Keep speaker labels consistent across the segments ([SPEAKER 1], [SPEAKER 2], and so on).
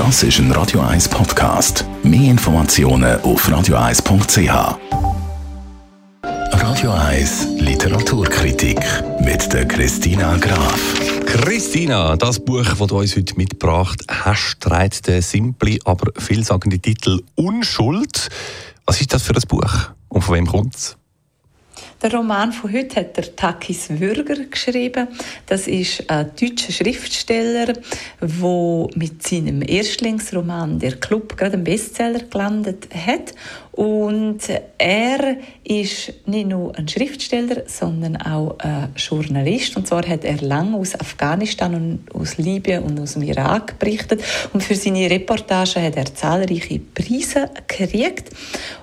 [SPEAKER 1] Das ist ein Radio 1 Podcast. Mehr Informationen auf radio1.ch. Radio 1 Literaturkritik mit der Christina Graf.
[SPEAKER 2] Christina, das Buch, das du uns heute mitgebracht hast, trägt den simple, aber vielsagenden Titel Unschuld. Was ist das für ein Buch und von wem kommt es?
[SPEAKER 3] Der Roman von heute hat der Takis Würger geschrieben. Das ist ein deutscher Schriftsteller, der mit seinem Erstlingsroman Der Club gerade einen Bestseller gelandet hat. Und er ist nicht nur ein Schriftsteller, sondern auch ein Journalist. Und zwar hat er lange aus Afghanistan und aus Libyen und aus dem Irak berichtet. Und für seine Reportage hat er zahlreiche Preise gekriegt.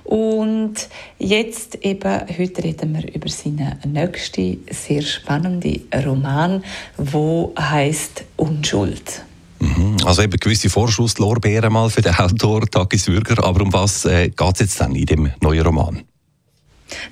[SPEAKER 3] Und jetzt eben, heute reden wir über seinen nächsten, sehr spannenden Roman, wo heißt Unschuld.
[SPEAKER 2] Also eben gewisse Vorschusslorbeeren mal für den Autor Takis Würger. Aber um was äh, geht es jetzt dann in dem neuen Roman?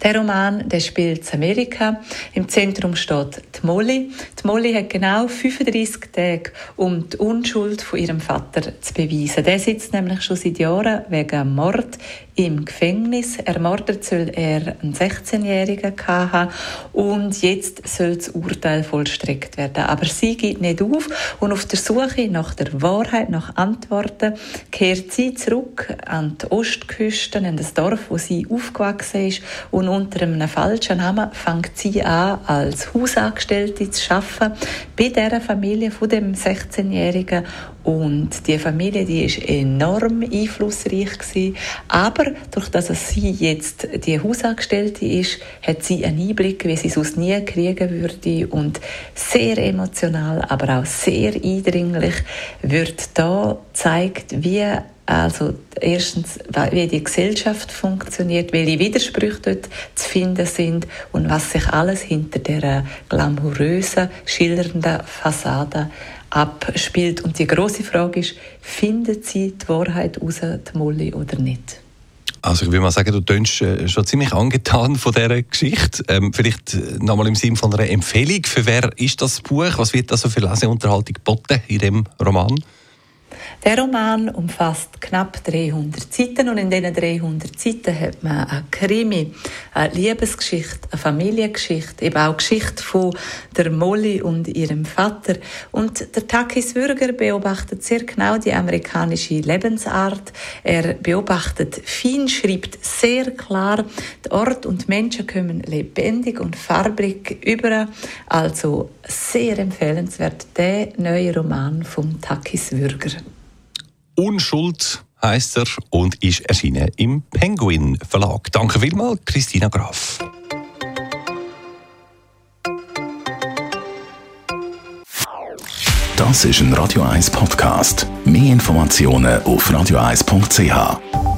[SPEAKER 3] Der Roman der spielt in Amerika. Im Zentrum steht die Molly. Die Molly hat genau 35 Tage, um die Unschuld von ihrem Vater zu beweisen. Der sitzt nämlich schon seit Jahren wegen Mord im Gefängnis. Ermordet soll er einen 16-Jährigen haben und jetzt soll das Urteil vollstreckt werden. Aber sie geht nicht auf und auf der Suche nach der Wahrheit, nach Antworten, kehrt sie zurück an die Ostküste, in das Dorf, wo sie aufgewachsen ist und unter einem falschen Namen fängt sie an, als Hausangestellte zu arbeiten bei dieser Familie von dem 16-Jährigen und die Familie, die ist enorm einflussreich gewesen. Aber durch dass sie jetzt die Hausangestellte ist, hat sie einen Einblick, wie sie sonst nie kriegen würde. Und sehr emotional, aber auch sehr eindringlich wird da gezeigt, wie also erstens, wie die Gesellschaft funktioniert, welche Widersprüche dort zu finden sind und was sich alles hinter der glamourösen, schillernden Fassade abspielt. Und die große Frage ist, findet sie die Wahrheit raus, die Molly, oder nicht?
[SPEAKER 2] Also ich würde mal sagen, du tönst äh, schon ziemlich angetan von dieser Geschichte. Ähm, vielleicht äh, nochmal im Sinne von einer Empfehlung. Für wer ist das Buch? Was wird da so für Leseunterhaltung geboten in dem Roman?
[SPEAKER 3] Der Roman umfasst knapp 300 Seiten und in diesen 300 Seiten hat man eine Krimi, eine Liebesgeschichte, eine Familiengeschichte, eben auch Geschichte von der Molly und ihrem Vater. Und der Takis Würger beobachtet sehr genau die amerikanische Lebensart. Er beobachtet fein, schreibt sehr klar, der Ort und die Menschen kommen lebendig und farbig über. Also sehr empfehlenswert der neue Roman von Takis Würger.
[SPEAKER 2] Unschuld heißt er und ist erschienen im Penguin Verlag. Danke vielmals, Christina Graf.
[SPEAKER 1] Das ist ein Radio 1 Podcast. Mehr Informationen auf radio1.ch.